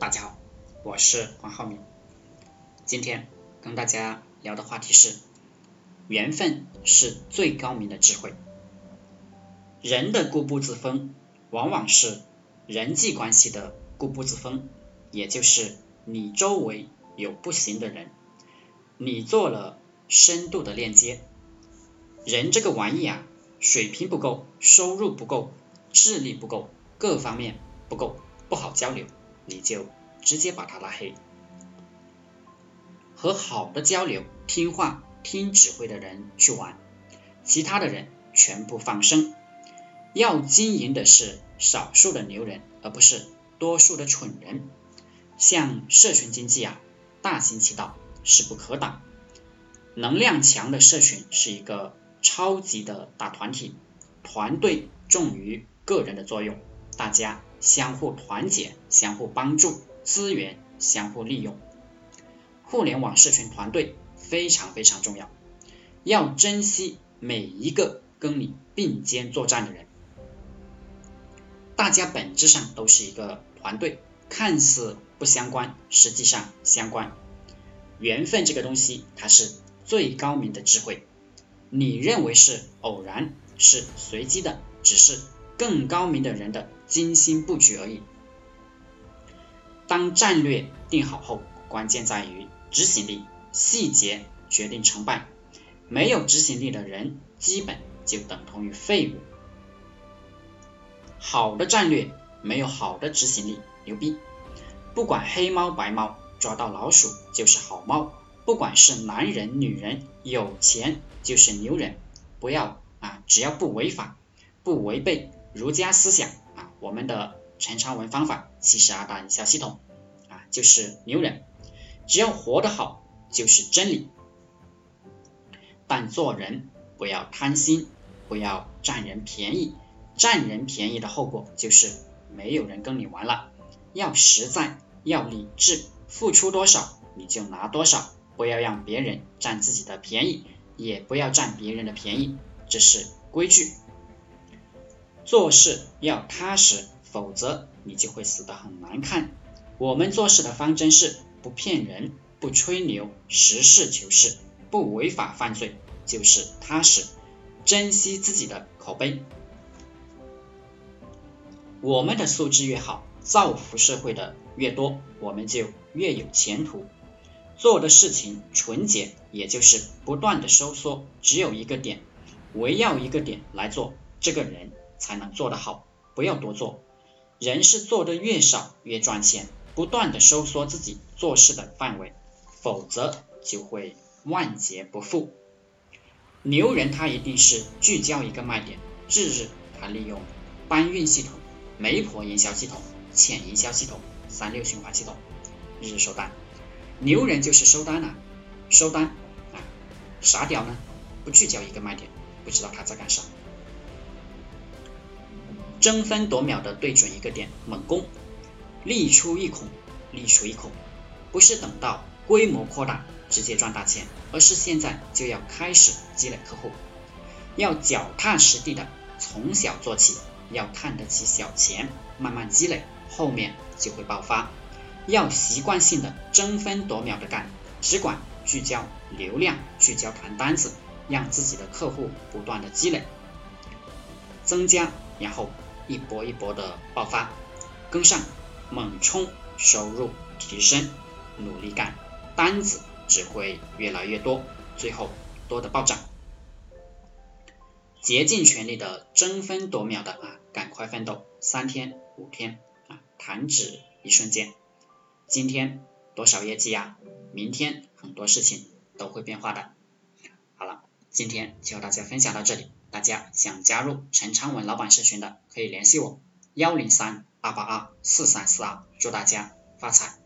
大家好，我是黄浩明。今天跟大家聊的话题是：缘分是最高明的智慧。人的固步自封，往往是人际关系的固步自封，也就是你周围有不行的人，你做了深度的链接。人这个玩意啊，水平不够，收入不够，智力不够，各方面不够，不好交流。你就直接把他拉黑，和好的交流、听话、听指挥的人去玩，其他的人全部放生。要经营的是少数的牛人，而不是多数的蠢人。像社群经济啊，大行其道，势不可挡。能量强的社群是一个超级的大团体，团队重于个人的作用，大家。相互团结，相互帮助，资源相互利用。互联网社群团队非常非常重要，要珍惜每一个跟你并肩作战的人。大家本质上都是一个团队，看似不相关，实际上相关。缘分这个东西，它是最高明的智慧。你认为是偶然，是随机的，只是。更高明的人的精心布局而已。当战略定好后，关键在于执行力，细节决定成败。没有执行力的人，基本就等同于废物。好的战略没有好的执行力，牛逼。不管黑猫白猫，抓到老鼠就是好猫。不管是男人女人，有钱就是牛人。不要啊，只要不违法，不违背。儒家思想啊，我们的陈昌文方法七十二大营销系统啊，就是牛人，只要活得好就是真理。但做人不要贪心，不要占人便宜，占人便宜的后果就是没有人跟你玩了。要实在，要理智，付出多少你就拿多少，不要让别人占自己的便宜，也不要占别人的便宜，这是规矩。做事要踏实，否则你就会死得很难看。我们做事的方针是不骗人，不吹牛，实事求是，不违法犯罪，就是踏实，珍惜自己的口碑。我们的素质越好，造福社会的越多，我们就越有前途。做的事情纯洁，也就是不断的收缩，只有一个点，围绕一个点来做，这个人。才能做得好，不要多做。人是做的越少越赚钱，不断的收缩自己做事的范围，否则就会万劫不复。牛人他一定是聚焦一个卖点，日日他利用搬运系统、媒婆营销系统、潜营销系统、三六循环系统，日日收单。牛人就是收单啊，收单啊，傻屌呢？不聚焦一个卖点，不知道他在干啥。争分夺秒的对准一个点，猛攻，力出一孔，力出一孔，不是等到规模扩大直接赚大钱，而是现在就要开始积累客户，要脚踏实地的从小做起，要看得起小钱，慢慢积累，后面就会爆发。要习惯性的争分夺秒的干，只管聚焦流量，聚焦谈单子，让自己的客户不断的积累，增加，然后。一波一波的爆发，跟上，猛冲，收入提升，努力干，单子只会越来越多，最后多的暴涨。竭尽全力的争分夺秒的啊，赶快奋斗，三天五天啊，弹指一瞬间。今天多少业绩啊？明天很多事情都会变化的。好了，今天就和大家分享到这里。大家想加入陈昌文老板社群的，可以联系我幺零三二八二四三四二，祝大家发财。